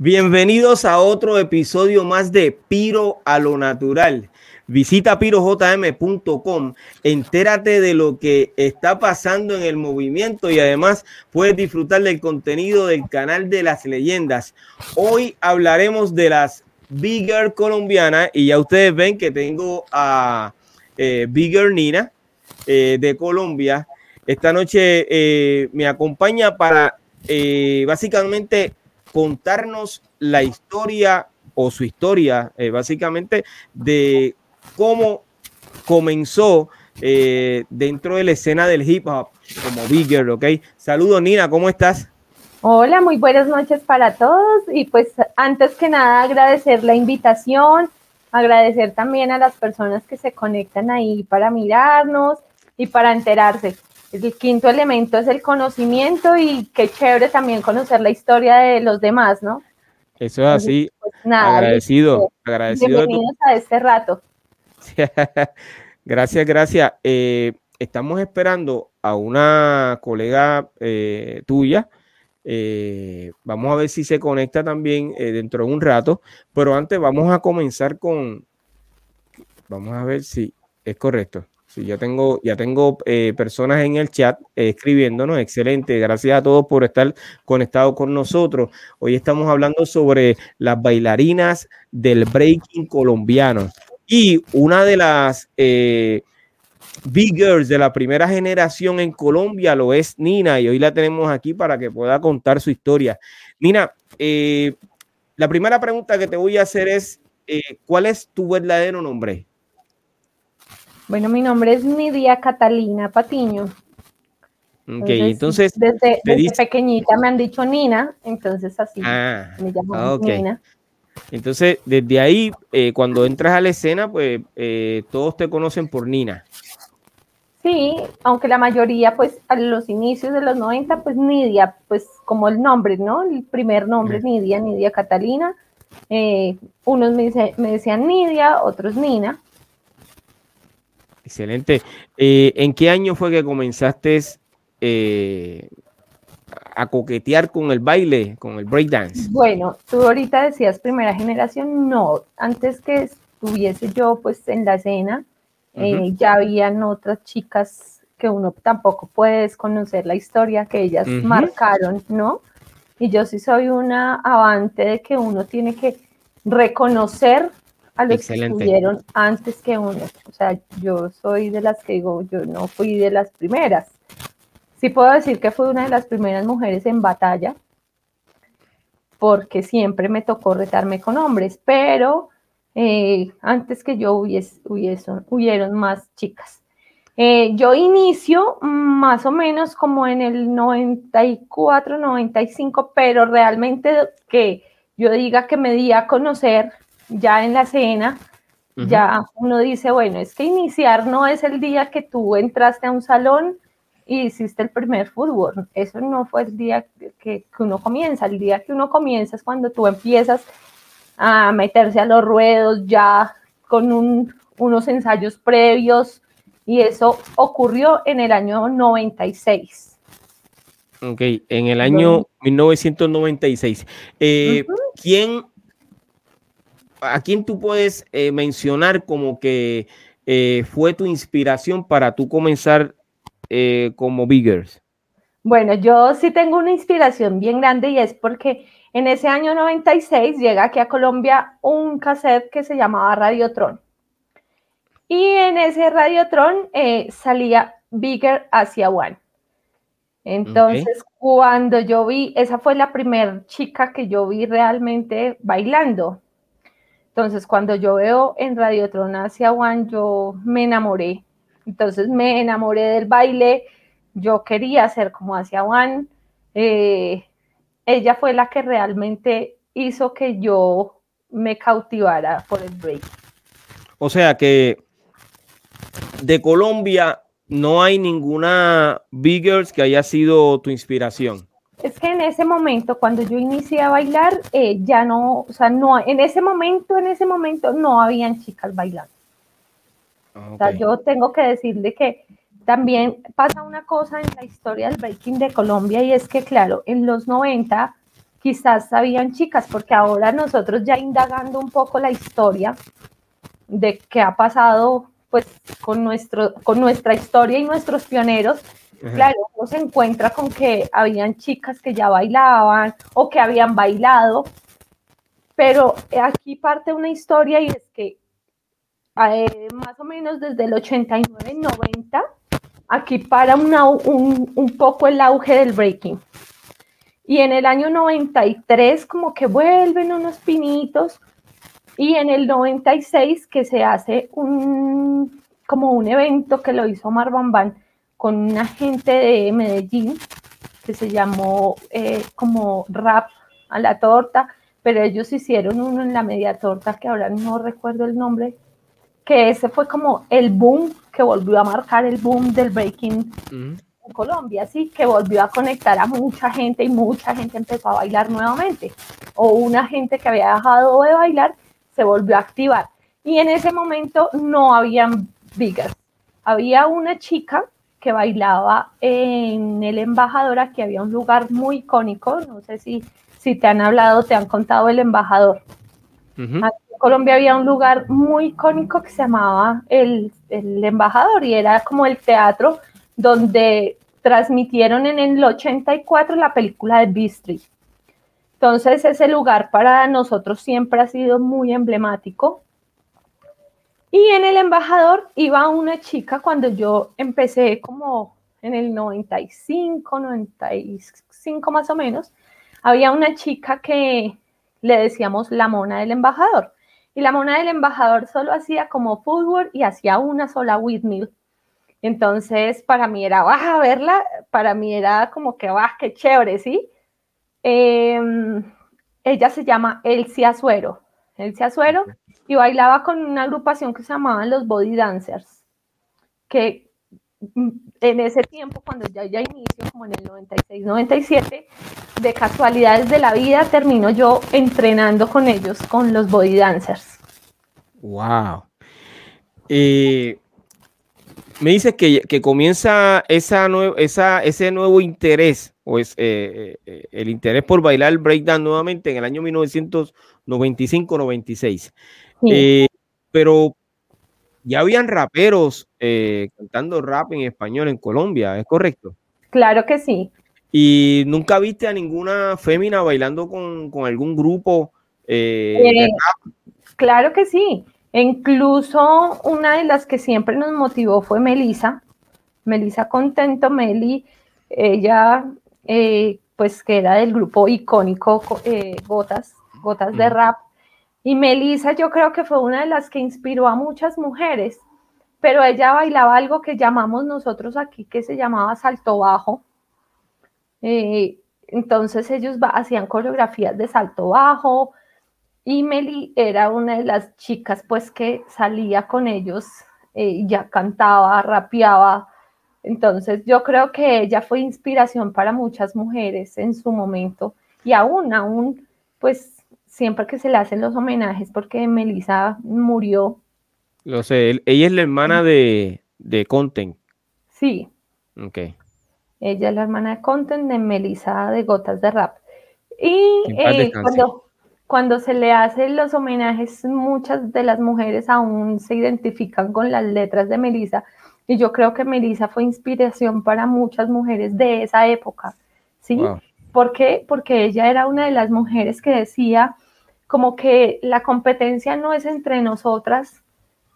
Bienvenidos a otro episodio más de Piro a lo Natural. Visita pirojm.com, entérate de lo que está pasando en el movimiento y además puedes disfrutar del contenido del canal de las leyendas. Hoy hablaremos de las Bigger colombianas y ya ustedes ven que tengo a eh, Bigger Nina eh, de Colombia. Esta noche eh, me acompaña para básicamente contarnos la historia o su historia, eh, básicamente, de cómo comenzó eh, dentro de la escena del hip hop como Bigger, ¿ok? Saludos, Nina, ¿cómo estás? Hola, muy buenas noches para todos y pues antes que nada agradecer la invitación, agradecer también a las personas que se conectan ahí para mirarnos y para enterarse. El quinto elemento es el conocimiento y qué chévere también conocer la historia de los demás, ¿no? Eso es así. Pues, agradecido, agradecido. Bienvenidos a este rato. gracias, gracias. Eh, estamos esperando a una colega eh, tuya. Eh, vamos a ver si se conecta también dentro de un rato, pero antes vamos a comenzar con, vamos a ver si es correcto. Sí, ya tengo, ya tengo eh, personas en el chat eh, escribiéndonos. Excelente. Gracias a todos por estar conectados con nosotros. Hoy estamos hablando sobre las bailarinas del breaking colombiano. Y una de las eh, big girls de la primera generación en Colombia lo es Nina. Y hoy la tenemos aquí para que pueda contar su historia. Nina, la primera pregunta que te voy a hacer es, ¿cuál es tu verdadero nombre? Bueno, mi nombre es Nidia Catalina Patiño. Ok, entonces. desde, pequeñita me han dicho Nina, entonces así ah, me llamo Nina. Entonces, desde ahí, eh, cuando entras a la escena, pues eh, todos te conocen por Nina. Sí, aunque la mayoría, pues a los inicios de los 90, pues Nidia, pues como el nombre, ¿no? El primer nombre, Nidia, Nidia Catalina. Eh, unos me, me decían Nidia, otros Nina. Excelente. Eh, ¿En qué año fue que comenzaste eh, a coquetear con el baile, con el breakdance? Bueno, tú ahorita decías primera generación, no, antes que estuviese yo pues en la escena, eh, ya habían otras chicas que uno tampoco puede desconocer la historia que ellas marcaron, ¿no? Y yo sí soy una avante de que uno tiene que reconocer a los que estuvieron antes que uno. O sea, yo soy de las que digo, yo no fui de las primeras. Sí puedo decir que fui una de las primeras mujeres en batalla, porque siempre me tocó retarme con hombres, pero eh, antes que yo hubiese, huyeron más chicas. Eh, yo inicio más o menos como en el 94, 95, pero realmente que yo diga que me di a conocer ya en la cena, ya uno dice, bueno, es que iniciar no es el día que tú entraste a un salón y hiciste el primer fútbol. Eso no fue el día que, uno comienza. El día que uno comienza es cuando tú empiezas a meterse a los ruedos ya con unos ensayos previos y eso ocurrió en el año 96. Ok, en el año 1996. Eh, ¿Quién ¿a quién tú puedes eh, mencionar como que eh, fue tu inspiración para tú comenzar eh, como Biggers? Bueno, yo sí tengo una inspiración bien grande y es porque en ese año 96 llega aquí a Colombia un cassette que se llamaba Radiotron. Y en ese Radiotron salía Bigger hacia One. Entonces, cuando yo vi, esa fue la primera chica que yo vi realmente bailando. Entonces, cuando yo veo en Radiotron hacia One, yo me enamoré. Entonces, me enamoré del baile. Yo quería ser como hacia One. Eh, ella fue la que realmente hizo que yo me cautivara por el break. O sea que de Colombia no hay ninguna Big Girls que haya sido tu inspiración. Es que en ese momento, cuando yo inicié a bailar, eh, ya no, o sea, no, en ese momento, en ese momento no habían chicas bailando. O sea, yo tengo que decirle que también pasa una cosa en la historia del breaking de Colombia y es que, claro, en los 90 quizás habían chicas, porque ahora nosotros ya indagando un poco la historia de qué ha pasado pues con, nuestro, con nuestra historia y nuestros pioneros, claro, uno se encuentra con que habían chicas que ya bailaban o que habían bailado, pero aquí parte una historia y es que eh, más o menos desde el 89-90, aquí para un, un poco el auge del breaking. Y en el año 93 como que vuelven unos pinitos y en el 96 que se hace un, como un evento que lo hizo Marban con una gente de Medellín que se llamó eh, como rap a la torta, pero ellos hicieron uno en la media torta que ahora no recuerdo el nombre, que ese fue como el boom que volvió a marcar el boom del breaking en Colombia, sí, que volvió a conectar a mucha gente y mucha gente empezó a bailar nuevamente, o una gente que había dejado de bailar se volvió a activar. Y en ese momento no habían vigas. Había una chica que bailaba en el embajador, aquí había un lugar muy icónico, no sé si, si te han hablado, te han contado el embajador. en Colombia había un lugar muy icónico que se llamaba el, el embajador y era como el teatro donde transmitieron en el 84 la película de Bistri. Entonces ese lugar para nosotros siempre ha sido muy emblemático. Y en el embajador iba una chica cuando yo empecé como en el 95, 95 más o menos, había una chica que le decíamos la mona del embajador. Y la mona del embajador solo hacía como fútbol y hacía una sola windmill. Entonces, para mí era, baja verla, para mí era como que, va, qué chévere, ¿sí? Em, ella se llama Elsie Azuero. Elsie Azuero y bailaba con una agrupación que se llamaban los Body Dancers, que mm, en ese tiempo, cuando ya, ya inició, como en el 96, 97, de casualidades de la vida, termino yo entrenando con ellos, con los Body Dancers. ¡Wow! Eh, me dices que, que comienza esa, esa, ese nuevo interés o es eh, eh, el interés por bailar el breakdown nuevamente en el año 1995-96. Eh, pero ya habían raperos cantando rap en español en Colombia, ¿es correcto? Claro que sí. ¿Y nunca viste a ninguna fémina bailando con, algún grupo? Claro que sí. incluso una de las que siempre nos motivó fue Melisa. Melisa Contento, Meli, ella eh, pues que era del grupo icónico eh, Gotas, Gotas de Rap. Y Melissa yo creo que fue una de las que inspiró a muchas mujeres, pero ella bailaba algo que llamamos nosotros aquí, que se llamaba salto bajo. Eh, entonces ellos hacían coreografías de salto bajo y Meli era una de las chicas pues que salía con ellos, ya cantaba, rapeaba, entonces yo creo que ella fue inspiración para muchas mujeres en su momento y aún, aún, pues siempre que se le hacen los homenajes porque Melissa murió. Lo sé, ella es la hermana de, de Content. Sí. Ok. Ella es la hermana de Content de Melissa de Gotas de Rap. Y eh, cuando, cuando se le hacen los homenajes, muchas de las mujeres aún se identifican con las letras de Melissa y yo creo que Melissa fue inspiración para muchas mujeres de esa época, ¿sí? ¿Por qué? Porque ella era una de las mujeres que decía como que la competencia no es entre nosotras,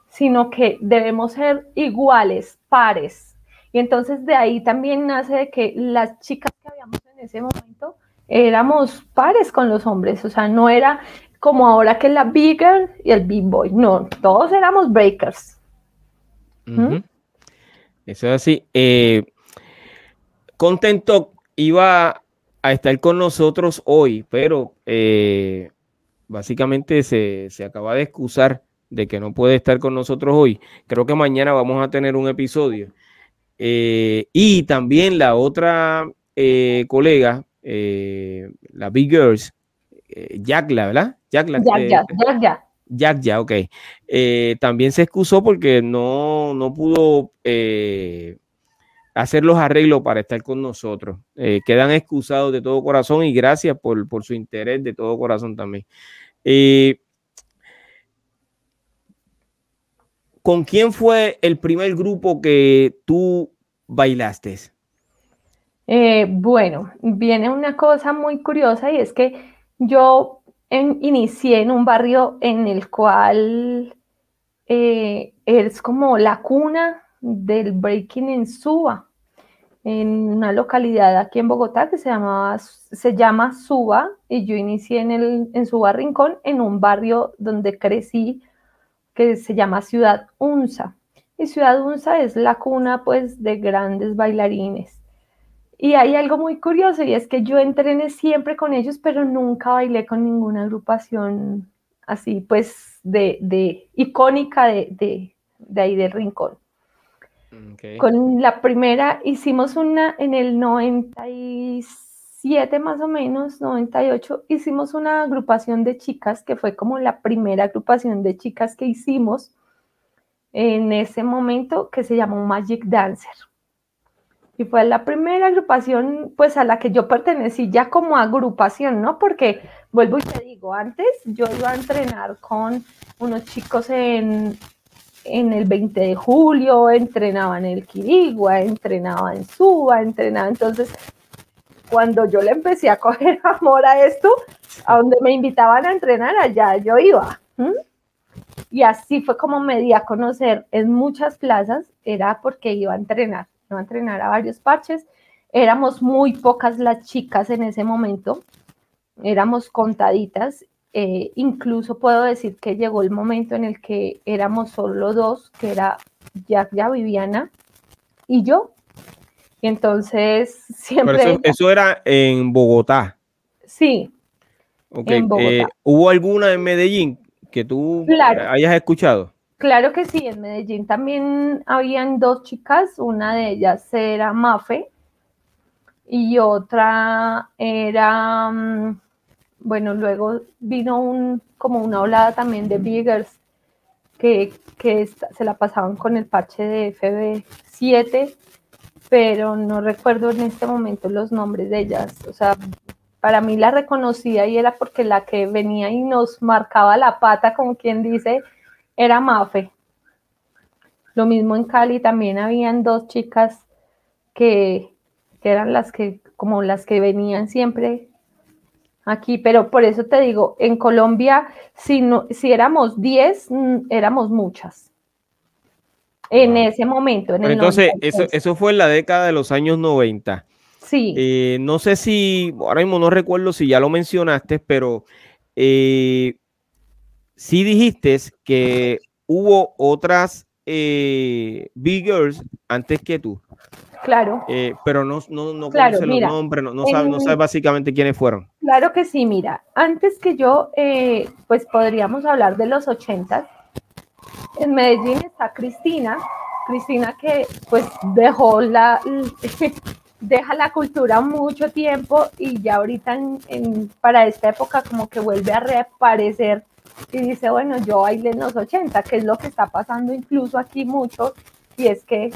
sino que debemos ser iguales, pares. Y entonces de ahí también nace de que las chicas que habíamos en ese momento éramos pares con los hombres, o sea, no era como ahora que la big girl y el big boy, no, todos éramos breakers. Eso es así. Eh, iba a estar con nosotros hoy, pero eh, básicamente se, acaba de excusar de que no puede estar con nosotros hoy. Creo que mañana vamos a tener un episodio. Eh, y también la otra eh, colega, la Big Girls, Jackla, ¿verdad? Jackla. Jack, Jack, Jack, ya, ok. también se excusó porque no, no pudo hacer los arreglos para estar con nosotros. Eh, quedan excusados de todo corazón y gracias por, su interés de todo corazón también. Eh, ¿Con quién fue el primer grupo que tú bailaste? Eh, bueno, viene una cosa muy curiosa y es que yo inicié en un barrio en el cual es como la cuna del breaking en Suba, en una localidad aquí en Bogotá que se, llamaba, se llama Suba, y yo inicié en, el, en Suba Rincón, en un barrio donde crecí, que se llama Ciudad Unza. Y Ciudad Unza es la cuna pues de grandes bailarines. Y hay algo muy curioso y es que yo entrené siempre con ellos, pero nunca bailé con ninguna agrupación así pues de, de icónica de, de, de ahí del rincón. Con la primera hicimos una en el 97 más o menos, 98, hicimos una agrupación de chicas que fue como la primera agrupación de chicas que hicimos en ese momento que se llamó Magic Dancer. Y fue la primera agrupación pues a la que yo pertenecí ya como agrupación, ¿no? Porque vuelvo y te digo, antes yo iba a entrenar con unos chicos en, en el 20 de julio, entrenaba en el Quirigua, entrenaba en Suba, entrenaba. Entonces, cuando yo le empecé a coger amor a esto, a donde me invitaban a entrenar, allá yo iba. Y así fue como me di a conocer en muchas plazas, era porque iba a entrenar, iba a entrenar a varios parches. Éramos muy pocas las chicas en ese momento, éramos contaditas eh, incluso puedo decir que llegó el momento en el que éramos solo dos, que era ya, ya Viviana y yo. Y entonces siempre... eso, era en Bogotá. Sí. En Bogotá. Eh, ¿Hubo alguna en Medellín que tú hayas escuchado? Claro que sí, en Medellín también habían dos chicas, una de ellas era Mafe y otra era... Mm, bueno, luego vino un, como una olada también de Biggers que, se la pasaban con el parche de FB7, pero no recuerdo en este momento los nombres de ellas. O sea, para mí la reconocía y era porque la que venía y nos marcaba la pata, como quien dice, era Mafe. Lo mismo en Cali también habían dos chicas que, que eran las que, como las que venían siempre aquí, pero por eso te digo, en Colombia, si, no, si éramos 10, mm, éramos muchas. En ese momento. En el entonces, eso, eso, fue en la década de los años 90. Sí. Eh, no sé si, ahora mismo no recuerdo si ya lo mencionaste, pero eh, sí dijiste que hubo otras eh, Big Girls antes que tú. Claro. Eh, pero no, no, no conoce los nombres, no, no, sabe, no sabe básicamente quiénes fueron. Claro que sí, mira, antes que yo, eh, pues podríamos hablar de los ochentas. En Medellín está Cristina, Cristina que pues dejó la, deja la cultura mucho tiempo y ya ahorita en, para esta época como que vuelve a reaparecer y dice, bueno, yo bailé en los 80, que es lo que está pasando incluso aquí mucho, y es que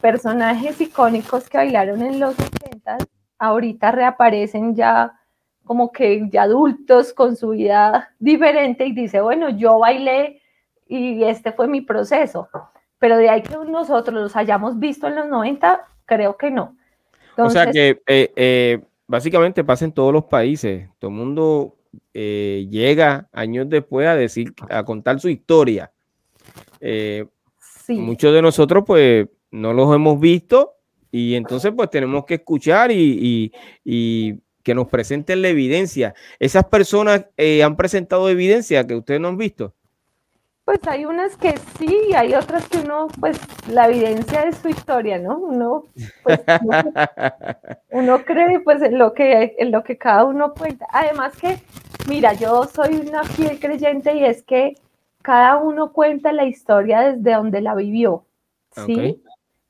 personajes icónicos que bailaron en los 80 ahorita reaparecen ya como que ya adultos con su vida diferente y dice, bueno, yo bailé y este fue mi proceso. Pero de ahí que nosotros los hayamos visto en los 90, creo que no. o sea que eh, eh, básicamente pasa en todos los países. Todo el mundo eh, llega años después a decir, a contar su historia. Muchos de nosotros, pues, no los hemos visto y entonces pues tenemos que escuchar y, que nos presenten la evidencia. ¿Esas personas eh, han presentado evidencia que ustedes no han visto? Pues hay unas que sí, hay otras que uno, pues la evidencia es su historia, ¿no? Uno, pues, uno, cree pues en lo que en lo que cada uno cuenta. Además que, mira, yo soy una fiel creyente y es que cada uno cuenta la historia desde donde la vivió, ¿sí?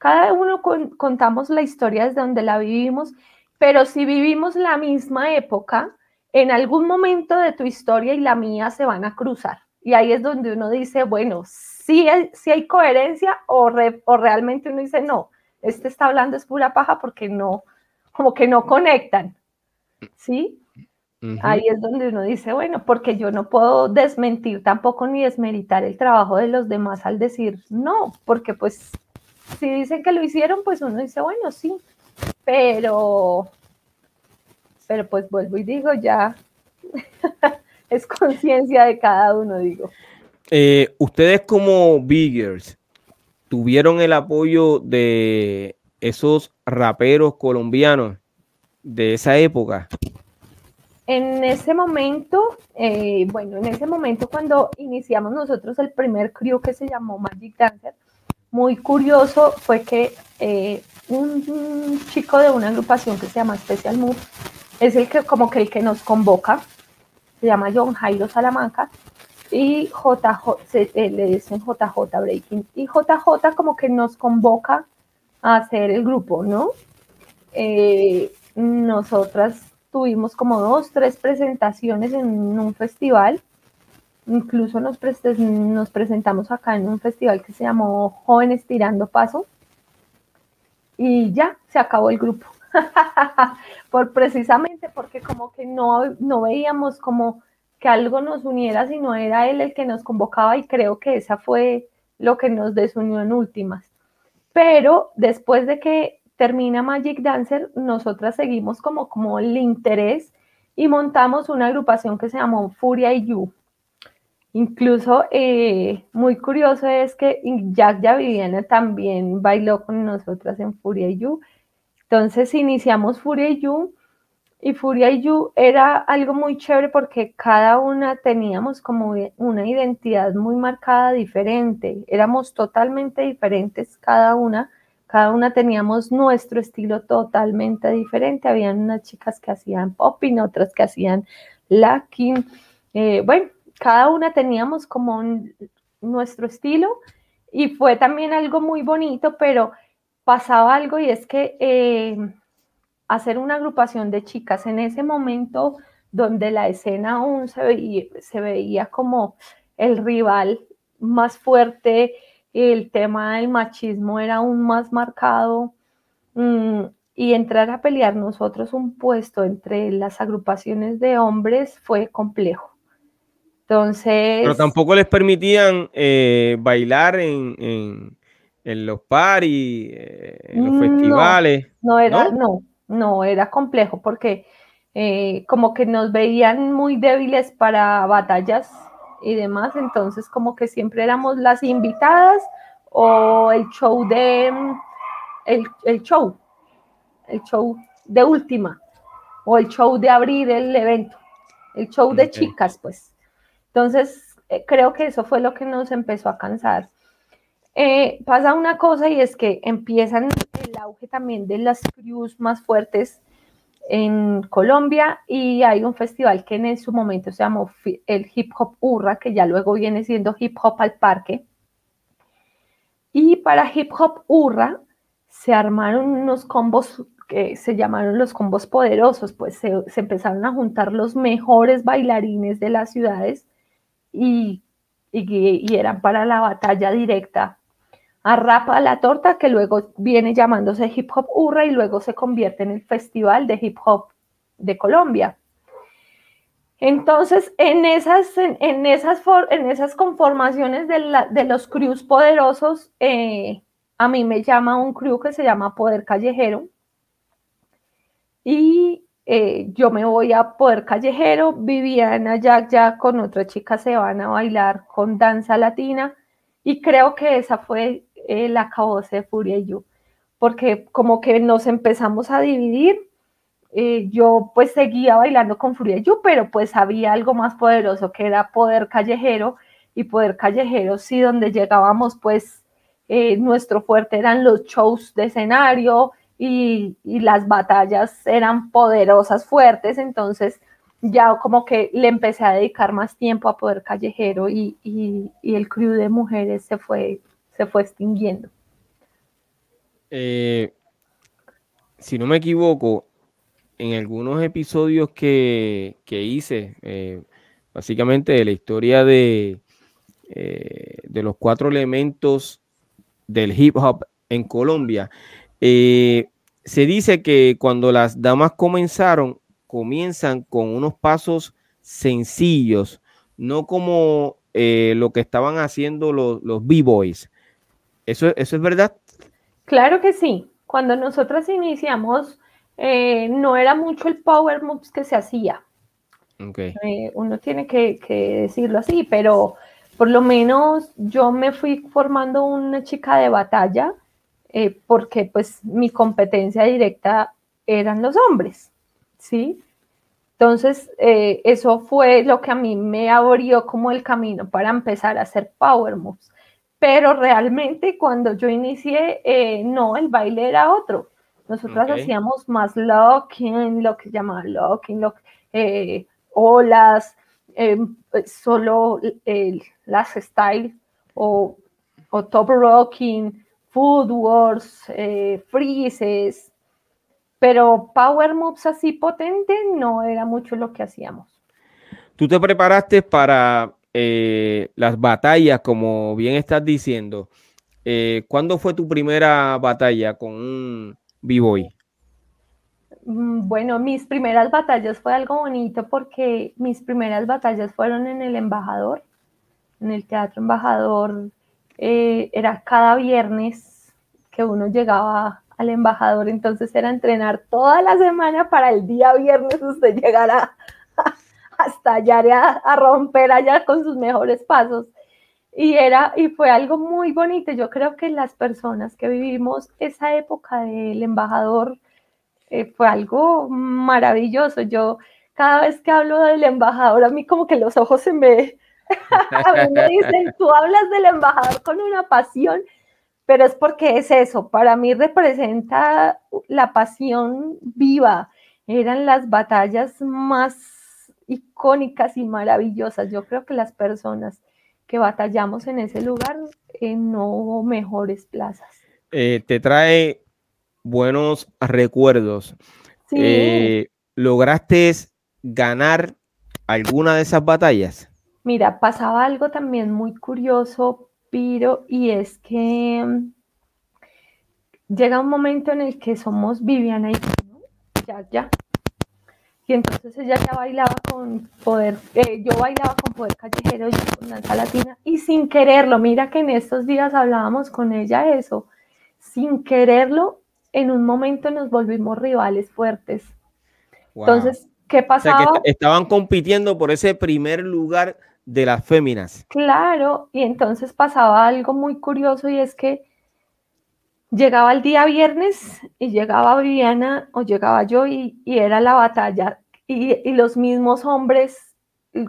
Cada uno contamos la historia desde donde la vivimos, pero si vivimos la misma época, en algún momento de tu historia y la mía se van a cruzar. Y ahí es donde uno dice, bueno, sí, hay, hay coherencia o, o realmente uno dice, no, este está hablando es pura paja porque no, como que no conectan. ¿Sí? Ahí es donde uno dice, bueno, porque yo no puedo desmentir tampoco ni desmeritar el trabajo de los demás al decir no, porque pues si dicen que lo hicieron, pues uno dice, bueno, sí, pero, pero pues vuelvo y digo, ya es conciencia de cada uno, digo. Eh, ustedes como Biggers tuvieron el apoyo de esos raperos colombianos de esa época. En ese momento, eh, bueno, en ese momento cuando iniciamos nosotros el primer crew que se llamó Magic Dancer, muy curioso fue que eh, un, chico de una agrupación que se llama Special Move es el que como que el que nos convoca se llama John Jairo Salamanca, y JJ, eh, le dicen JJ Breaking, y JJ como que nos convoca a hacer el grupo, ¿no? Eh, nosotras tuvimos como dos, tres presentaciones en un festival, incluso nos, presentamos acá en un festival que se llamó Jóvenes Tirando Paso, y ya se acabó el grupo. por precisamente porque como que no, no veíamos como que algo nos uniera, sino era él el que nos convocaba y creo que esa fue lo que nos desunió en últimas. Pero después de que termina Magic Dancer, nosotras seguimos como, como el interés y montamos una agrupación que se llamó Furia y You. Incluso eh, muy curioso es que Jack ya Viviana también bailó con nosotras en Furia y You entonces iniciamos Furia You y Furia You era algo muy chévere porque cada una teníamos como una identidad muy marcada diferente, éramos totalmente diferentes cada una, cada una teníamos nuestro estilo totalmente diferente, habían unas chicas que hacían popping, otras que hacían lacking, eh, bueno, cada una teníamos como nuestro estilo y fue también algo muy bonito, pero pasaba algo y es que eh, hacer una agrupación de chicas en ese momento donde la escena aún se veía, se veía como el rival más fuerte, el tema del machismo era aún más marcado mm, y entrar a pelear nosotros un puesto entre las agrupaciones de hombres fue complejo. Entonces... Pero tampoco les permitían eh, bailar en en los paris, eh, en los festivales. No, era, ¿no? no, era complejo porque eh, como que nos veían muy débiles para batallas y demás, entonces como que siempre éramos las invitadas o el show de, el, el show, el show de última o el show de abrir el evento, el show de chicas, pues. Entonces, eh, creo que eso fue lo que nos empezó a cansar. Eh, pasa una cosa y es que empiezan el auge también de las crews más fuertes en Colombia y hay un festival que en su momento se llamó el Hip Hop Urra, que ya luego viene siendo Hip Hop al Parque. Y para Hip Hop Urra se armaron unos combos que se llamaron los combos poderosos, pues se, se empezaron a juntar los mejores bailarines de las ciudades y, y, eran para la batalla directa Arrapa la torta, que luego viene llamándose Hip Hop Urra y luego se convierte en el Festival de Hip Hop de Colombia. Entonces, en esas, en, esas, en esas conformaciones de, los crews poderosos, eh, a mí me llama un crew que se llama Poder Callejero. Y eh, yo me voy a Poder Callejero, Viviana Jack ya con otra chica se van a bailar con danza latina. Y creo que esa fue el acabose de Furia y yo, porque como que nos empezamos a dividir. Eh, yo pues seguía bailando con Furia y yo, pero pues había algo más poderoso que era poder callejero, y Poder Callejero, sí, donde llegábamos, pues eh, nuestro fuerte eran los shows de escenario y, las batallas eran poderosas, fuertes, entonces ya como que le empecé a dedicar más tiempo a Poder Callejero y, el crew de mujeres se fue, se fue extinguiendo. Eh, si no me equivoco, en algunos episodios que, hice, eh, básicamente de la historia de, eh, de los cuatro elementos del hip hop en Colombia, eh, se dice que cuando las damas comenzaron, comienzan con unos pasos sencillos, no como lo que estaban haciendo los, los B-Boys. ¿Eso, ¿Eso es verdad? Claro que sí. Cuando nosotras iniciamos, eh, no era mucho el power moves que se hacía. Eh, uno tiene que, decirlo así, pero por lo menos yo me fui formando una chica de batalla eh, porque pues mi competencia directa eran los hombres, ¿sí? Entonces, eso fue lo que a mí me abrió como el camino para empezar a hacer power moves. Pero realmente cuando yo inicié, no, el baile era otro. Nosotras hacíamos más locking, lo que se llama locking, eh, olas, em, solo las style o, top rocking, food wars, eh, freezes, pero power moves así potente no era mucho lo que hacíamos. Tú te preparaste para eh, las batallas, como bien estás diciendo. ¿Cuándo fue tu primera batalla con un B-Boy? Mm, bueno, mis primeras batallas fue algo bonito porque mis primeras batallas fueron en el embajador, en el teatro embajador. Eh, era cada viernes que uno llegaba al embajador, entonces era entrenar toda la semana para el día viernes usted llegar a, hasta allá a romper allá con sus mejores pasos. Y, era, y fue algo muy bonito. Yo creo que las personas que vivimos esa época del embajador eh, fue algo maravilloso. Yo cada vez que hablo del embajador, a mí como que los ojos se me... a mí me dicen, tú hablas del embajador con una pasión, pero es porque es eso. Para mí representa la pasión viva. Eran las batallas más icónicas y maravillosas. Yo creo que las personas que batallamos en ese lugar, eh, no hubo mejores plazas. Eh, te trae buenos recuerdos. Eh, ¿Lograste ganar alguna de esas batallas? Mira, pasaba algo también muy curioso, Piro, y es que mm, llega un momento en el que somos Viviana y ya, ya, y entonces ella ya bailaba con poder, eh, yo bailaba con poder callejero, y con danza latina, y sin quererlo, mira que en estos días hablábamos con ella eso, sin quererlo, en un momento nos volvimos rivales fuertes. Entonces, ¿qué pasaba? estaban compitiendo por ese primer lugar de las féminas. Claro, y entonces pasaba algo muy curioso y es que llegaba el día viernes y llegaba Viviana o llegaba yo y, era la batalla y, los mismos hombres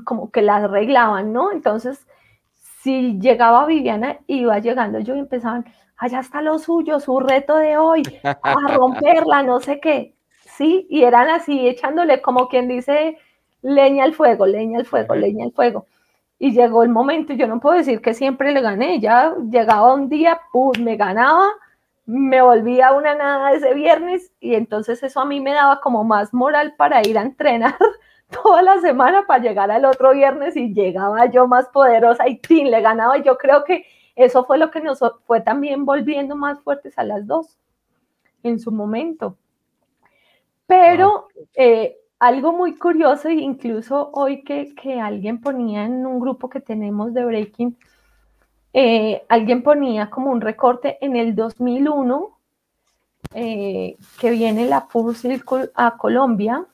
como que la arreglaban, ¿no? Entonces, si llegaba Viviana, iba llegando yo y empezaban, allá está lo suyo, su reto de hoy, a romperla, no sé qué, ¿sí? Y eran así, echándole como quien dice, leña al fuego, leña al fuego, leña al fuego. Y llegó el momento, yo no puedo decir que siempre le gané, ya llegaba un día, pues me ganaba, me volvía una nada ese viernes y entonces eso a mí me daba como más moral para ir a entrenar toda la semana para llegar al otro viernes y llegaba yo más poderosa y ¡tin! le ganaba. Yo creo que eso fue lo que nos fue también volviendo más fuertes a las dos en su momento. Pero eh, algo muy curioso, incluso hoy que, que alguien ponía en un grupo que tenemos de Breaking, eh, alguien ponía como un recorte en el 2001, eh, que viene la Full a Colombia.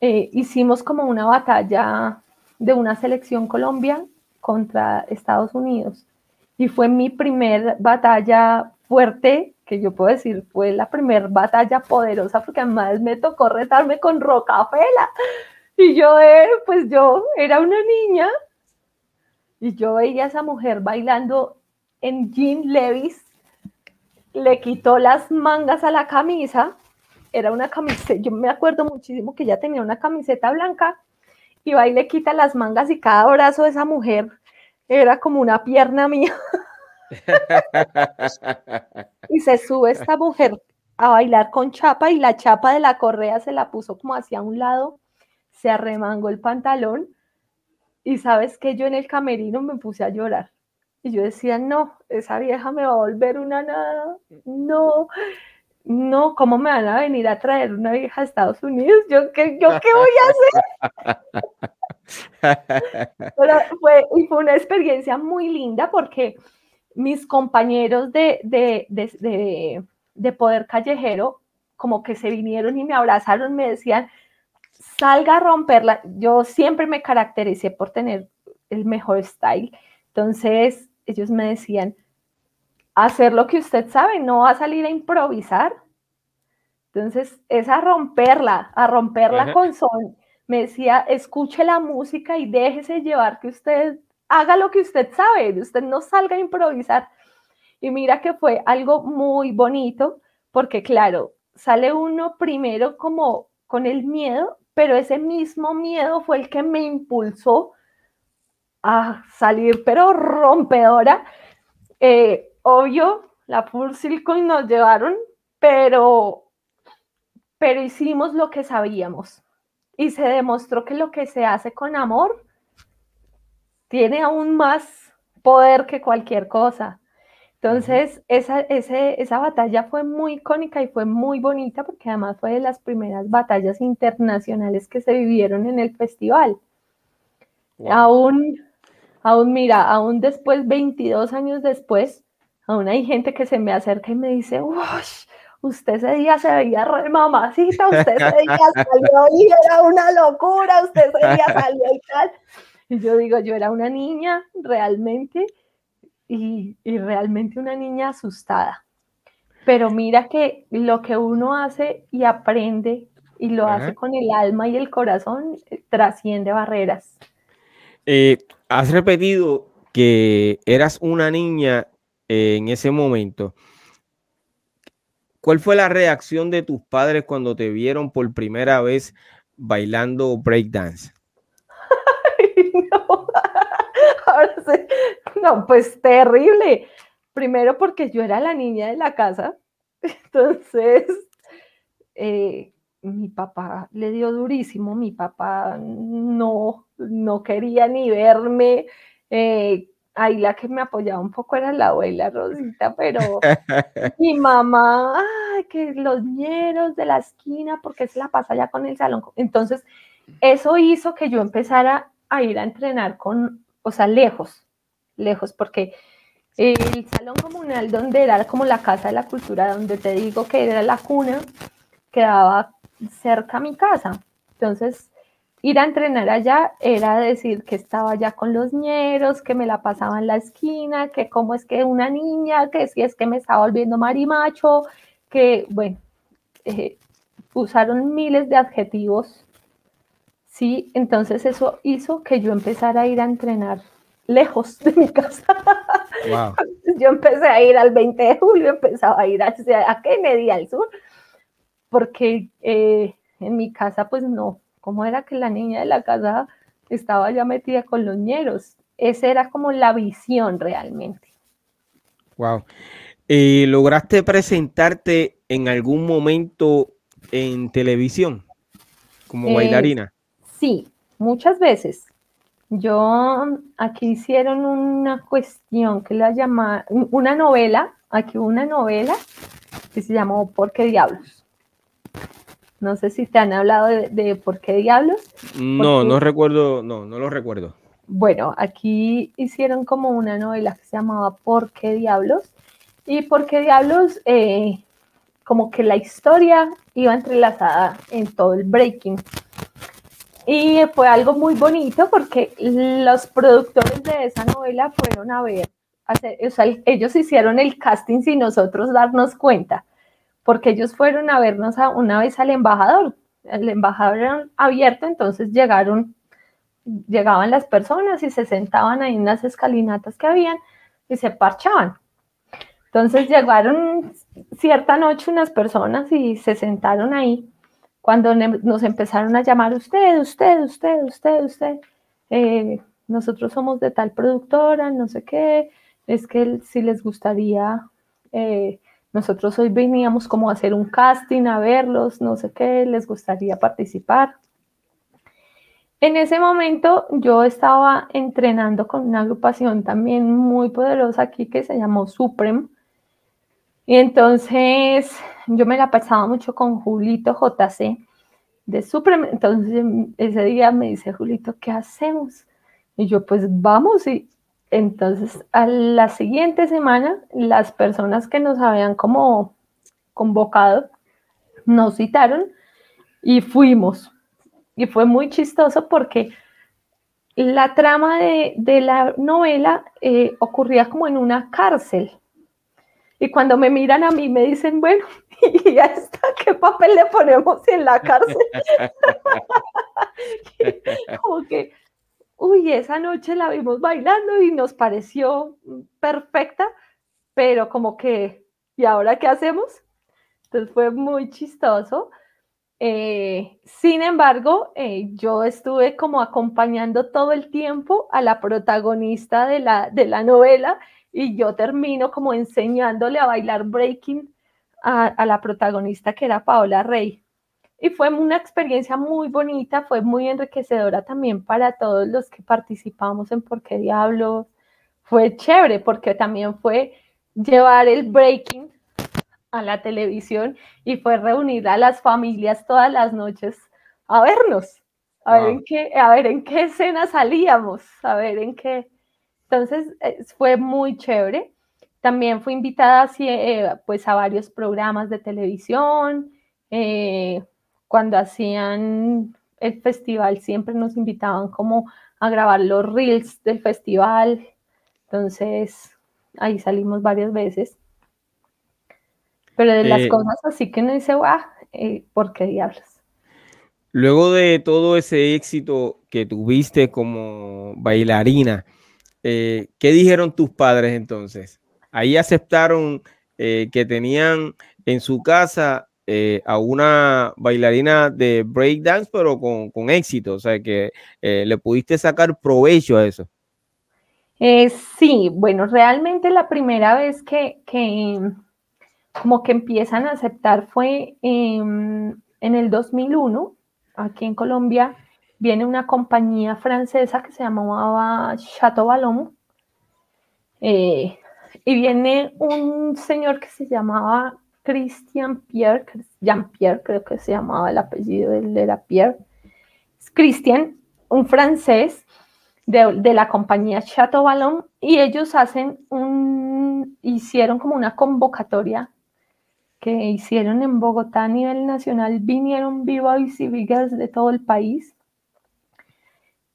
Eh, hicimos como una batalla de una selección Colombia contra Estados Unidos. Y fue mi primer batalla fuerte, que yo puedo decir, fue la primera batalla poderosa, porque además me tocó retarme con Rocafela. Y yo, pues yo era una niña Y yo veía a esa mujer bailando en jean Levis, le quitó las mangas a la camisa, era una camiseta, yo me acuerdo muchísimo que ella tenía una camiseta blanca y va y le quita las mangas y cada brazo de esa mujer era como una pierna mía. y se sube esta mujer a bailar con chapa y la chapa de la correa se la puso como hacia un lado, se arremangó el pantalón y sabes que yo en el camerino me puse a llorar. Y yo decía, no, esa vieja me va a volver una nada, no, no, ¿cómo me van a venir a traer una vieja a Estados Unidos? ¿Yo qué, yo qué voy a hacer? fue, y fue una experiencia muy linda porque mis compañeros de, de, de, de, Poder Callejero como que se vinieron y me abrazaron, me decían, salga a romperla. Yo siempre me caractericé por tener el mejor style. Entonces, ellos me decían, hacer lo que usted sabe, no va a salir a improvisar. Entonces, es a romperla, a romperla con son. Me decía, escuche la música y déjese llevar que usted haga lo que usted sabe, usted no salga a improvisar. Y mira que fue algo muy bonito, porque claro, sale uno primero como con el miedo, pero ese mismo miedo fue el que me impulsó a salir, pero rompedora. Eh, obvio, la Full Silicon nos llevaron, pero, pero hicimos lo que sabíamos y se demostró que lo que se hace con amor tiene aún más poder que cualquier cosa. Entonces, esa, esa batalla fue muy icónica y fue muy bonita porque además fue de las primeras batallas internacionales que se vivieron en el festival. Aún aún mira, aún después, 22 años después, aún hay gente que se me acerca y me dice, usted ese día se veía re mamacita, usted ese día salió y era una locura, usted ese día salió y tal. Y yo digo, yo era una niña realmente y, realmente una niña asustada. Pero mira que lo que uno hace y aprende y lo hace con el alma y el corazón eh, trasciende barreras. Eh, has repetido que eras una niña en ese momento. ¿Cuál fue la reacción de tus padres cuando te vieron por primera vez bailando breakdance? no. no, pues terrible. Primero porque yo era la niña de la casa. Entonces, eh, mi papá le dio durísimo, mi papá no, no quería ni verme. Eh, ahí la que me apoyaba un poco era la abuela Rosita, pero mi mamá, que los ñeros de la esquina, porque se la pasa ya con el salón. Entonces, eso hizo que yo empezara a ir a entrenar con, o sea, lejos, lejos, porque el salón comunal donde era como la casa de la cultura, donde te digo que era la cuna, quedaba cerca a mi casa. Entonces, ir a entrenar allá era decir que estaba ya con los ñeros, que me la pasaba en la esquina, que cómo es que una niña, que si es que me estaba volviendo marimacho, que bueno, eh, usaron miles de adjetivos. Sí, entonces eso hizo que yo empezara a ir a entrenar lejos de mi casa. Yo empecé a ir al 20 de julio, empezaba a ir hacia, a Kennedy, al sur, porque eh, en mi casa, pues no, como era que la niña de la casa estaba ya metida con los ñeros. Esa era como la visión realmente. Wow. Eh, ¿Lograste presentarte en algún momento en televisión como eh, bailarina? Sí, muchas veces. Yo aquí hicieron una cuestión que la llama una novela, aquí una novela que se llamó ¿Por qué diablos? No sé si te han hablado de, por qué diablos. No, no recuerdo, no, no lo recuerdo. Bueno, aquí hicieron como una novela que se llamaba ¿Por qué diablos? Y ¿Por qué diablos? Eh, como que la historia iba entrelazada en todo el breaking. Y fue algo muy bonito porque los productores de esa novela fueron a ver, o sea, ellos hicieron el casting sin nosotros darnos cuenta porque ellos fueron a vernos a, una vez al embajador. El embajador era abierto, entonces llegaron llegaban las personas y se sentaban ahí en las escalinatas que habían y se parchaban. Entonces llegaron cierta noche unas personas y se sentaron ahí. Cuando nos empezaron a llamar usted, usted, usted, usted, usted, eh, nosotros somos de tal productora, no sé qué, es que si les gustaría, eh, nosotros hoy veníamos como a hacer un casting, a verlos, no sé qué, les gustaría participar. En ese momento yo estaba entrenando con una agrupación también muy poderosa aquí que se llamó Supreme. Y entonces yo me la pasaba mucho con Julito JC de Supreme. Entonces ese día me dice Julito, ¿qué hacemos? Y yo pues vamos y entonces a la siguiente semana las personas que nos habían como convocado nos citaron y fuimos y fue muy chistoso porque la trama de, la novela eh, ocurría como en una cárcel. Y cuando me miran a mí me dicen, bueno, ¿y ya está? ¿Qué papel le ponemos en la cárcel? como que, uy, esa noche la vimos bailando y nos pareció perfecta, pero como que, ¿y ahora qué hacemos? Entonces fue muy chistoso. Eh, sin embargo, eh, yo estuve como acompañando todo el tiempo a la protagonista de la, de la novela y yo termino como enseñándole a bailar breaking a, a, la protagonista que era Paola Rey. Y fue una experiencia muy bonita, fue muy enriquecedora también para todos los que participamos en Por qué Diablos. Fue chévere porque también fue llevar el breaking a la televisión y fue reunir a las familias todas las noches a vernos, a, ver, en qué, a ver en qué escena salíamos, a ver en qué. Entonces fue muy chévere. También fui invitada eh, pues, a varios programas de televisión. Eh, cuando hacían el festival siempre nos invitaban como a grabar los reels del festival. Entonces ahí salimos varias veces. Pero de las eh, cosas así que no dice, guau, eh, ¿por qué diablos? Luego de todo ese éxito que tuviste como bailarina, eh, ¿qué dijeron tus padres entonces? Ahí aceptaron que tenían en su casa a una bailarina de breakdance, pero con, con, éxito, o sea, que le pudiste sacar provecho a eso. sí, bueno, realmente la primera vez que, que como que empiezan a aceptar fue en el 2001, aquí en Colombia, viene una compañía francesa que se llamaba Chateau Ballon, eh, y viene un señor que se llamaba Christian Pierre, Jean Pierre creo que se llamaba el apellido, él era Pierre, Christian, un francés de, de la compañía Chateau Ballon, y ellos hacen un, hicieron como una convocatoria que hicieron en Bogotá a nivel nacional, vinieron B-Boys y Bigers de todo el país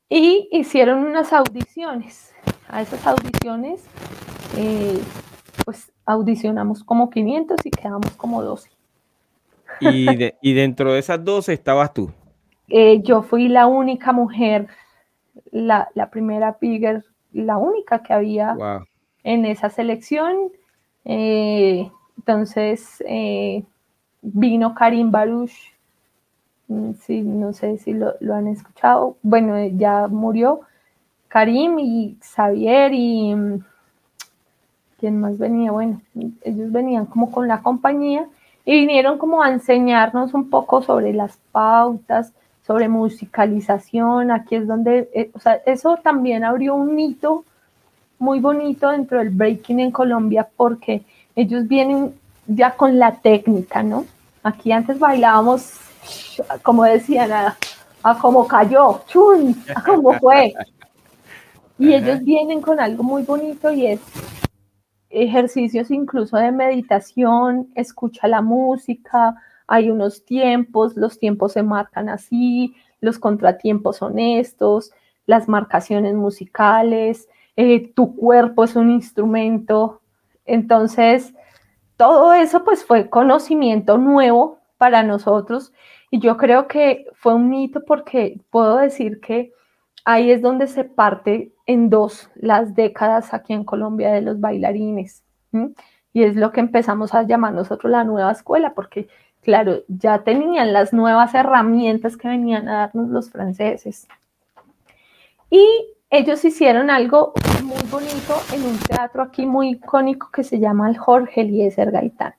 y hicieron unas audiciones. A esas audiciones, eh, pues audicionamos como 500 y quedamos como 12. Y, dentro de esas 12 estabas tú. Eh, yo fui la única mujer, la, primera Bigger, la única que había en esa selección. Eh, entonces vino Karim Baruch, mm, no sé si lo, han escuchado, bueno, ya murió Karim y Xavier y mm, quién más venía, bueno, ellos venían como con la compañía y vinieron como a enseñarnos un poco sobre las pautas, sobre musicalización, aquí es donde, eh, o sea, eso también abrió un mito muy bonito dentro del breaking en Colombia porque ellos vienen ya con la técnica, ¿no? Aquí antes bailábamos, como decían, a, como cayó, chun, a como fue. Y ellos vienen con algo muy bonito y es ejercicios incluso de meditación, escucha la música, hay unos tiempos, los tiempos se marcan así, los contratiempos son estos, las marcaciones musicales, eh, tu cuerpo es un instrumento. Entonces, todo eso pues fue conocimiento nuevo para nosotros y yo creo que fue un mito porque puedo decir que ahí es donde se parte en dos las décadas aquí en Colombia de los bailarines. Y es lo que empezamos a llamar nosotros la nueva escuela, porque claro, ya tenían las nuevas herramientas que venían a darnos los franceses. Y ellos hicieron algo muy bonito en un teatro aquí muy icónico que se llama el Jorge Eliezer Gaitán.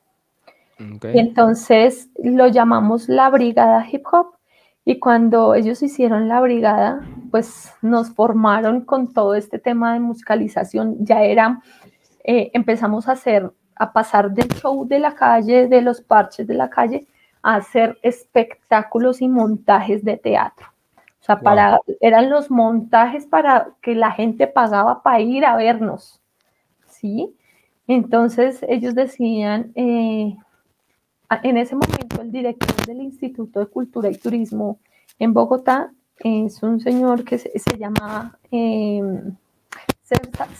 Y entonces lo llamamos la Brigada Hip Hop. Y cuando ellos hicieron la brigada, pues nos formaron con todo este tema de musicalización. Ya era, eh, empezamos a hacer a pasar del show de la calle, de los parches de la calle, a hacer espectáculos y montajes de teatro. O sea, para, eran los montajes para que la gente pagaba para ir a vernos. ¿Sí? Entonces ellos decían, eh, en ese momento el director del Instituto de Cultura y Turismo en Bogotá es un señor que se, llama em,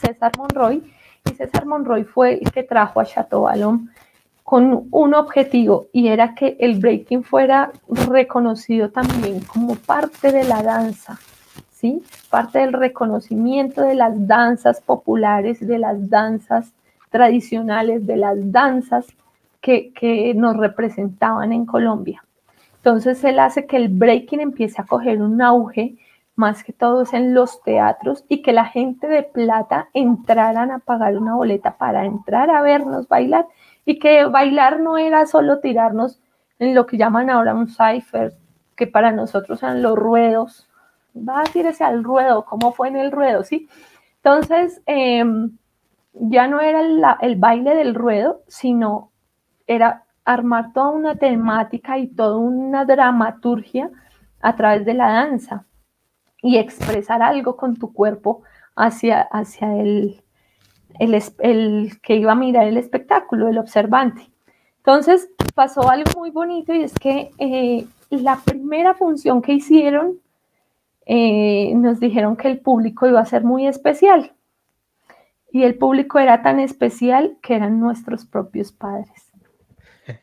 César Monroy, y César Monroy fue el que trajo a Chateau Ballon con un objetivo y era que el breaking fuera reconocido también como parte de la danza, ¿sí? Parte del reconocimiento de las danzas populares, de las danzas tradicionales, de las danzas que, que nos representaban en Colombia. Entonces él hace que el breaking empiece a coger un auge más que todo en los teatros y que la gente de plata entraran a pagar una boleta para entrar a vernos bailar y que bailar no era solo tirarnos en lo que llaman ahora un cipher, que para nosotros eran los ruedos. Va a tirarse al ruedo, ¿cómo fue en el ruedo? Sí. Entonces, em, ya no era el baile del ruedo, sino era armar toda una temática y toda una dramaturgia a través de la danza y expresar algo con tu cuerpo hacia, hacia el, el, que iba a mirar el espectáculo, el observante. Entonces pasó algo muy bonito y es que eh, la primera función que hicieron eh, nos dijeron que el público iba a ser muy especial. Y el público era tan especial que eran nuestros propios padres.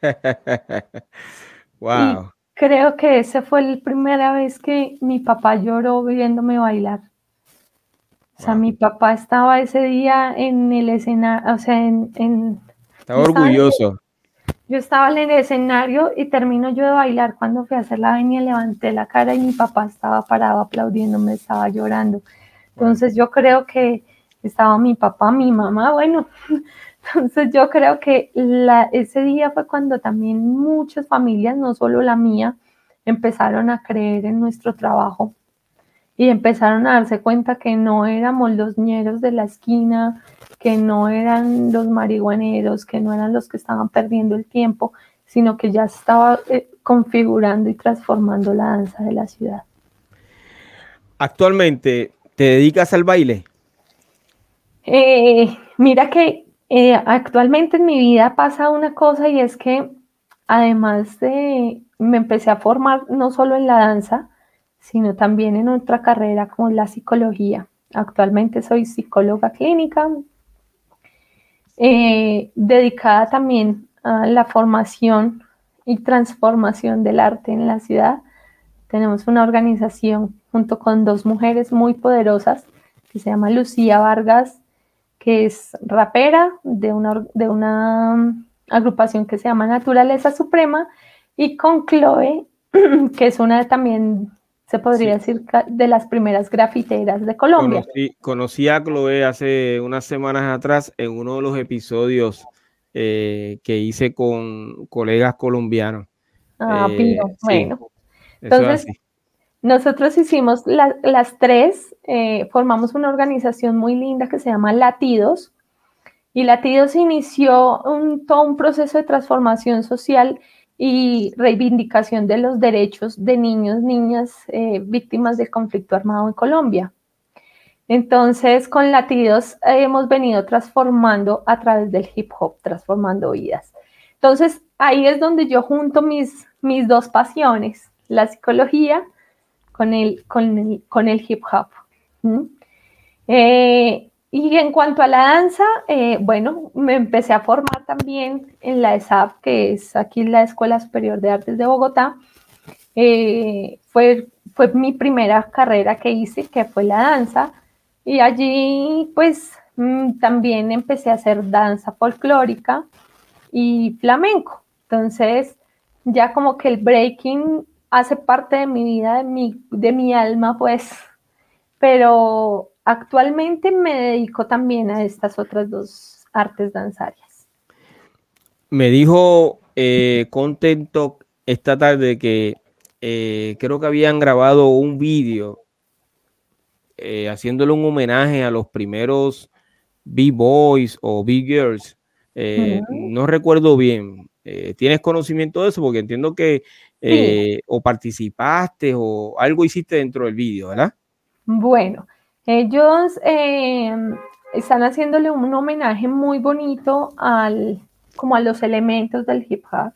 wow creo que esa fue la primera vez que mi papá lloró viéndome bailar. O sea, mi papá estaba ese día en el escenario, o sea, en... estaba orgulloso. yo estaba en el escenario y termino yo de bailar cuando fui a hacer la venia, levanté la cara y mi papá estaba parado aplaudiéndome, estaba llorando. Entonces yo creo que estaba mi papá, mi mamá, bueno, entonces yo creo que ese día fue cuando también muchas familias, no solo la mía, empezaron a creer en nuestro trabajo y empezaron a darse cuenta que no éramos los ñeros de la esquina, que no eran los marihuaneros, que no eran los que estaban perdiendo el tiempo, sino que ya estaba eh, configurando y transformando la danza de la ciudad. Actualmente, ¿te dedicas al baile? Eh, mira que eh, actualmente en mi vida pasa una cosa y es que además de, me empecé a formar no solo en la danza, sino también en otra carrera como la psicología. Actualmente soy psicóloga clínica, eh, dedicada también a la formación y transformación del arte en la ciudad. Tenemos una organización junto con dos mujeres muy poderosas que se llama Lucía Vargas que es rapera de una, de una um, agrupación que se llama Naturaleza Suprema, y con Chloe, que es una también, se podría decir, de las primeras grafiteras de Colombia. Conocí, a Chloe hace unas semanas atrás en uno de los episodios eh, que hice con colegas colombianos. Ah, eh, bueno. Entonces, nosotros hicimos las tres, eh, formamos una organización muy linda que se llama Latidos, y Latidos inició un, todo un proceso de transformación social y reivindicación de los derechos de niños, niñas eh, víctimas del conflicto armado en Colombia. Entonces, con Latidos hemos venido transformando a través del hip hop, transformando vidas. Entonces, ahí es donde yo junto mis, mis dos pasiones, la psicología, con el, con el, hip hop. Eh, y en cuanto a la danza, eh, bueno, me empecé a formar también en la ESAP, que es aquí la Escuela Superior de Artes de Bogotá. Eh, fue, fue mi primera carrera que hice, que fue la danza. Y allí pues mm, también empecé a hacer danza folclórica y flamenco. Entonces ya como que el breaking hace parte de mi vida, de mi, de mi alma, pues, pero actualmente me dedico también a estas otras dos artes danzarias. Me dijo eh, contento esta tarde que eh, creo que habían grabado un vídeo eh, haciéndole un homenaje a los primeros B-Boys o B-Girls. No recuerdo bien. ¿Tienes conocimiento de eso? Porque entiendo que o participaste o algo hiciste dentro del vídeo, ¿verdad? Bueno, ellos están haciéndole un homenaje muy bonito al, como a los elementos del hip hop.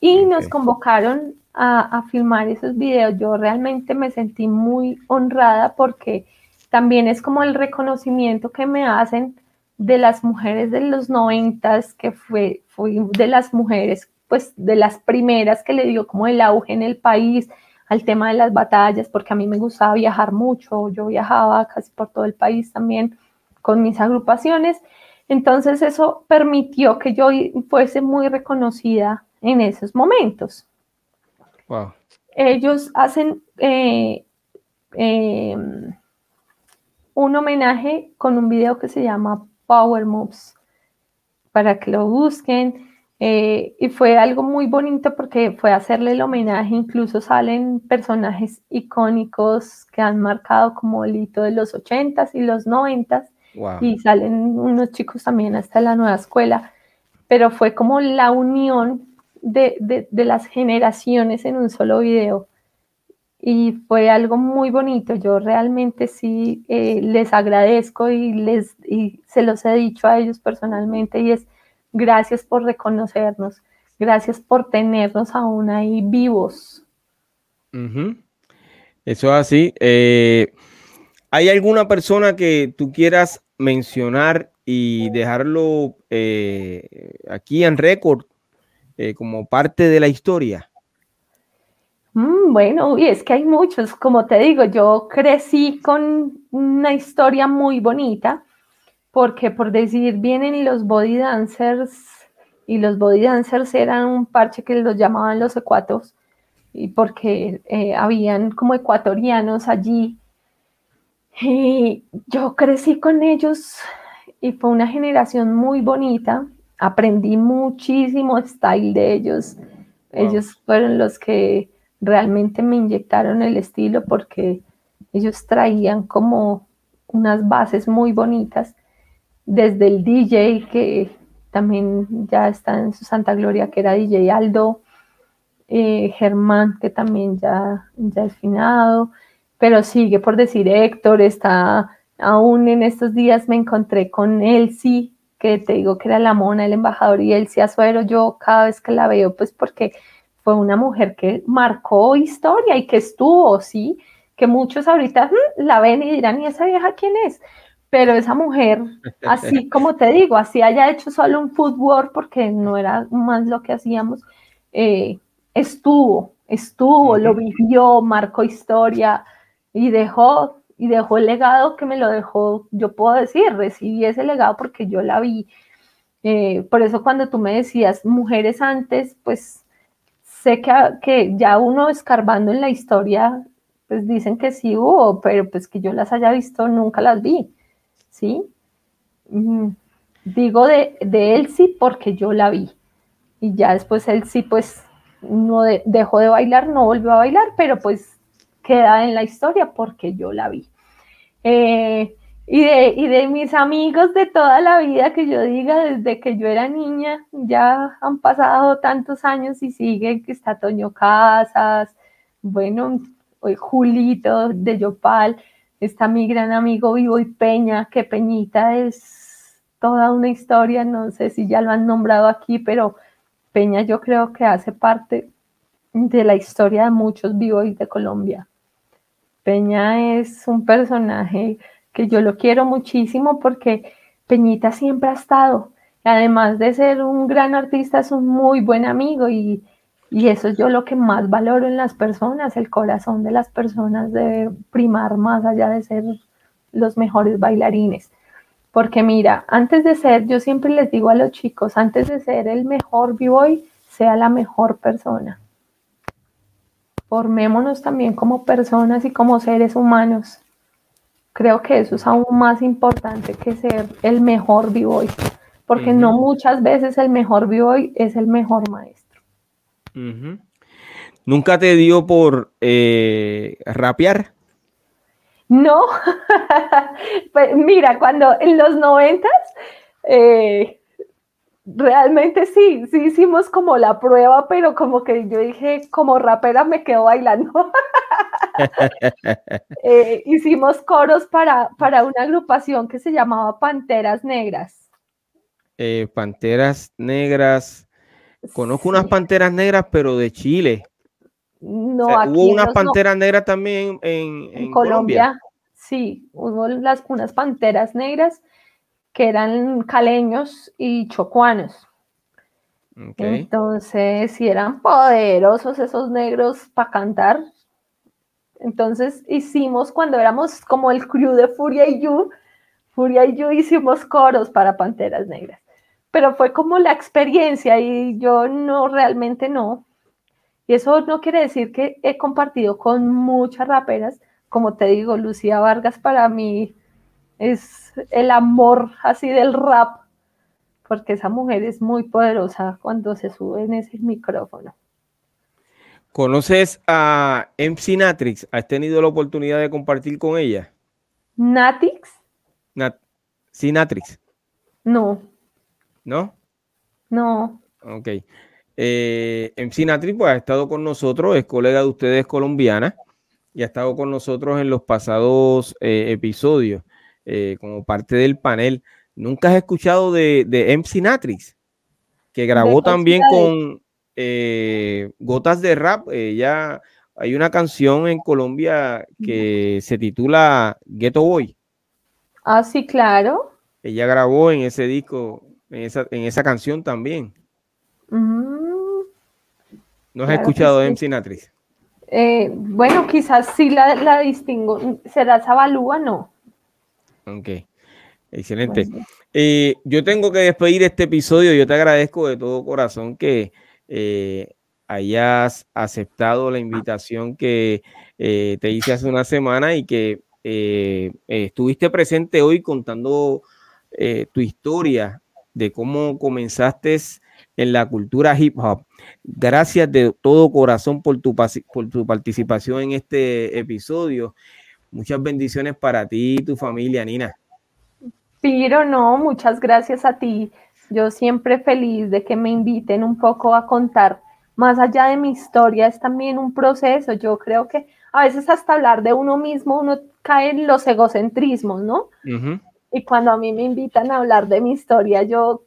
Y nos convocaron a, a, filmar esos videos. Yo realmente me sentí muy honrada porque también es como el reconocimiento que me hacen de las mujeres de los noventas, que fue, fui de las mujeres, pues de las primeras que le dio como el auge en el país al tema de las batallas, porque a mí me gustaba viajar mucho, yo viajaba casi por todo el país también con mis agrupaciones entonces eso permitió que yo fuese muy reconocida en esos momentos. Ellos hacen eh, em, un homenaje con un video que se llama Power Moves para que lo busquen. Eh, y fue algo muy bonito porque fue hacerle el homenaje, incluso salen personajes icónicos que han marcado como el hito de los 80s y los 90s y salen unos chicos también hasta la nueva escuela, pero fue como la unión de, las generaciones en un solo video. Y fue algo muy bonito. Yo realmente sí eh, les agradezco y, les, y se los he dicho a ellos personalmente. Y es gracias por reconocernos, gracias por tenernos aún ahí vivos. Eso es así. Eh, ¿Hay alguna persona que tú quieras mencionar y dejarlo eh, aquí en récord eh, como parte de la historia? Mm, bueno, y es que hay muchos, como te digo, yo crecí con una historia muy bonita, porque por decir, vienen los body dancers, y los body dancers eran un parche que los llamaban los ecuatos, y porque eh, habían como ecuatorianos allí y yo crecí con ellos y fue una generación muy bonita. Aprendí muchísimo style de ellos. Ellos fueron los que realmente me inyectaron el estilo porque ellos traían como unas bases muy bonitas. Desde el DJ que también ya está en su santa gloria, que era DJ Aldo, eh, Germán, que también ya, ya es finado, pero sigue por decir Héctor, está aún en estos días me encontré con Elsie, que te digo que era la mona, el embajador, y Elsie Azuero, yo cada vez que la veo, pues porque fue una mujer que marcó historia y que estuvo, ¿sí? Que muchos ahorita mm, la ven y dirán, ¿y esa vieja quién es? Pero esa mujer, así como te digo, así haya hecho solo un fútbol, porque no era más lo que hacíamos, eh, estuvo, estuvo, lo vivió, marcó historia, y dejó, y dejó el legado que me lo dejó, yo puedo decir, recibí ese legado porque yo la vi. Eh, por eso cuando tú me decías mujeres antes, pues sé que, que ya uno escarbando en la historia, pues dicen que sí hubo, pero pues que yo las haya visto, nunca las vi, ¿sí? Digo de, de él sí porque yo la vi. Y ya después él sí, pues no dejó de bailar, no volvió a bailar, pero pues queda en la historia porque yo la vi. Eh, y, de, y de mis amigos de toda la vida que yo diga, desde que yo era niña, ya han pasado tantos años y sigue que está Toño Casas, bueno, Julito de Yopal, está mi gran amigo Vivo y Peña, que Peñita es toda una historia, no sé si ya lo han nombrado aquí, pero Peña yo creo que hace parte de la historia de muchos vivos de Colombia. Peña es un personaje que yo lo quiero muchísimo porque Peñita siempre ha estado, además de ser un gran artista, es un muy buen amigo y, Y eso es yo lo que más valoro en las personas, el corazón de las personas de primar más allá de ser los mejores bailarines. Porque mira, antes de ser, yo siempre les digo a los chicos, antes de ser el mejor b-boy, sea la mejor persona. Formémonos también como personas y como seres humanos. Creo que eso es aún más importante que ser el mejor b-boy, porque no muchas veces el mejor b-boy es el mejor maestro. ¿Nunca te dio por eh, rapear? No, pues mira, cuando en los noventas, eh, realmente sí, sí hicimos como la prueba, pero como que yo dije, como rapera me quedo bailando. Eh, hicimos coros para, para una agrupación que se llamaba Panteras Negras. Eh, Panteras Negras. Conozco unas Panteras Negras, pero de Chile. No, hubo unas panteras negras también en, Colombia. Sí, hubo las, unas panteras negras que eran caleños y chocuanos. Entonces, si eran poderosos esos negros para cantar. Entonces hicimos cuando éramos como el crew de Furia y You, Furia y You hicimos coros para Panteras Negras. Pero fue como la experiencia y yo no realmente no, y eso no quiere decir que he compartido con muchas raperas, como te digo, Lucía Vargas para mí es el amor así del rap, porque esa mujer es muy poderosa cuando se sube en ese micrófono. ¿Conoces a MC Natrix? ¿Has tenido la oportunidad de compartir con ella? ¿Natix? sí, Natrix. No. ¿No? No. Ok. Eh, MC Natri pues, ha estado con nosotros, es colega de ustedes colombiana y ha estado con nosotros en los pasados eh, episodios eh, como parte del panel. ¿Nunca has escuchado de, de MC Natrix? Que grabó también con eh, Gotas de Rap. Ella, hay una canción en Colombia que se titula Ghetto Boy. Ah, sí, claro. Ella grabó en ese disco, en esa, en esa canción también. ¿No has escuchado de MC? Eh, bueno, quizás sí la, distingo. ¿Será Zabalúa? No. Ok. Excelente. Eh, yo tengo que despedir este episodio. Yo te agradezco de todo corazón que eh, hayas aceptado la invitación que te hice hace una semana y que estuviste presente hoy contando tu historia de cómo comenzaste en la cultura hip hop. Gracias de todo corazón por tu, por tu participación en este episodio. Muchas bendiciones para ti y tu familia, Nina. Piro, no, muchas gracias a ti. Yo siempre feliz de que me inviten un poco a contar. Más allá de mi historia, es también un proceso. Yo creo que a veces hasta hablar de uno mismo, uno cae en los egocentrismos, ¿no? Y cuando a mí me invitan a hablar de mi historia, yo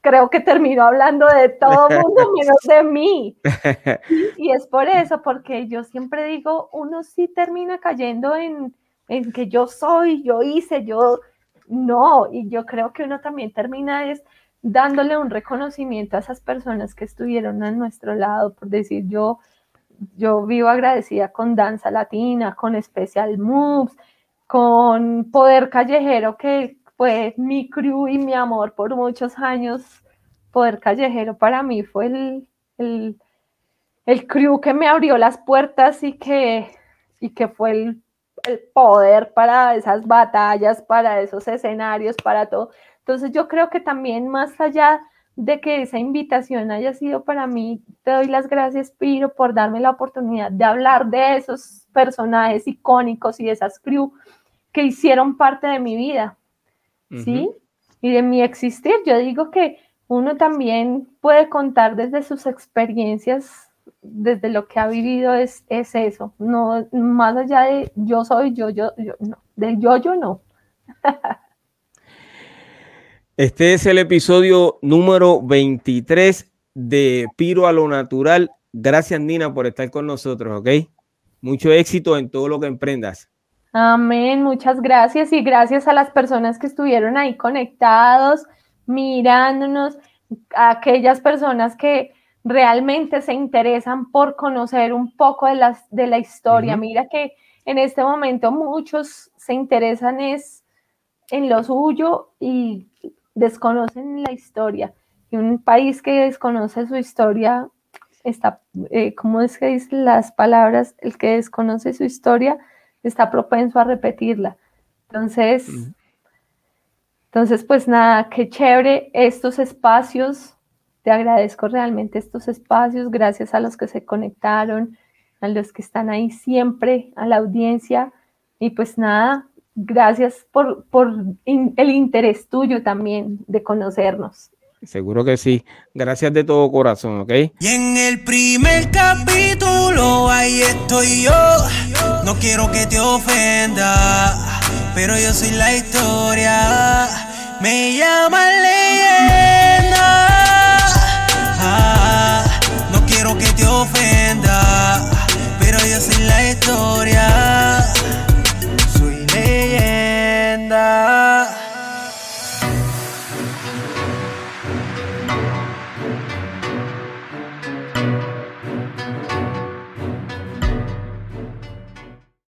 creo que termino hablando de todo el mundo menos de mí. Y, es por eso, porque yo siempre digo, uno sí termina cayendo en, en que yo soy, yo hice, yo no, y yo creo que uno también termina es dándole un reconocimiento a esas personas que estuvieron a nuestro lado, por decir yo, yo vivo agradecida con Danza Latina, con Special Moves, con Poder Callejero, que fue mi crew y mi amor por muchos años. Poder Callejero para mí fue el, el, el crew que me abrió las puertas y que, y que fue el, el poder para esas batallas, para esos escenarios, para todo. Entonces yo creo que también más allá de que esa invitación haya sido para mí, te doy las gracias, Piro, por darme la oportunidad de hablar de esos personajes icónicos y de esas crew que hicieron parte de mi vida. ¿sí? Y de mi existir, yo digo que uno también puede contar desde sus experiencias, desde lo que ha vivido es, es eso, no más allá de yo soy yo, yo, yo, no, del yo, yo no. Este es el episodio número 23 de Piro a lo Natural. Gracias, Nina, por estar con nosotros, ¿ok? Mucho éxito en todo lo que emprendas. Amén, muchas gracias y gracias a las personas que estuvieron ahí conectados, mirándonos, a aquellas personas que realmente se interesan por conocer un poco de, las, de la historia. Mira que en este momento muchos se interesan es en lo suyo y desconocen la historia. Y un país que desconoce su historia está, eh, ¿cómo es que dicen las palabras? El que desconoce su historia está propenso a repetirla. Entonces, entonces, pues nada, qué chévere estos espacios. Te agradezco realmente estos espacios. Gracias a los que se conectaron, a los que están ahí siempre, a la audiencia. Y pues nada, gracias por, por el interés tuyo también de conocernos. Seguro que sí. Gracias de todo corazón, ¿ok? Y en el primer capítulo, ahí estoy yo. No quiero que te ofenda, pero yo soy la historia. Me llaman leyenda.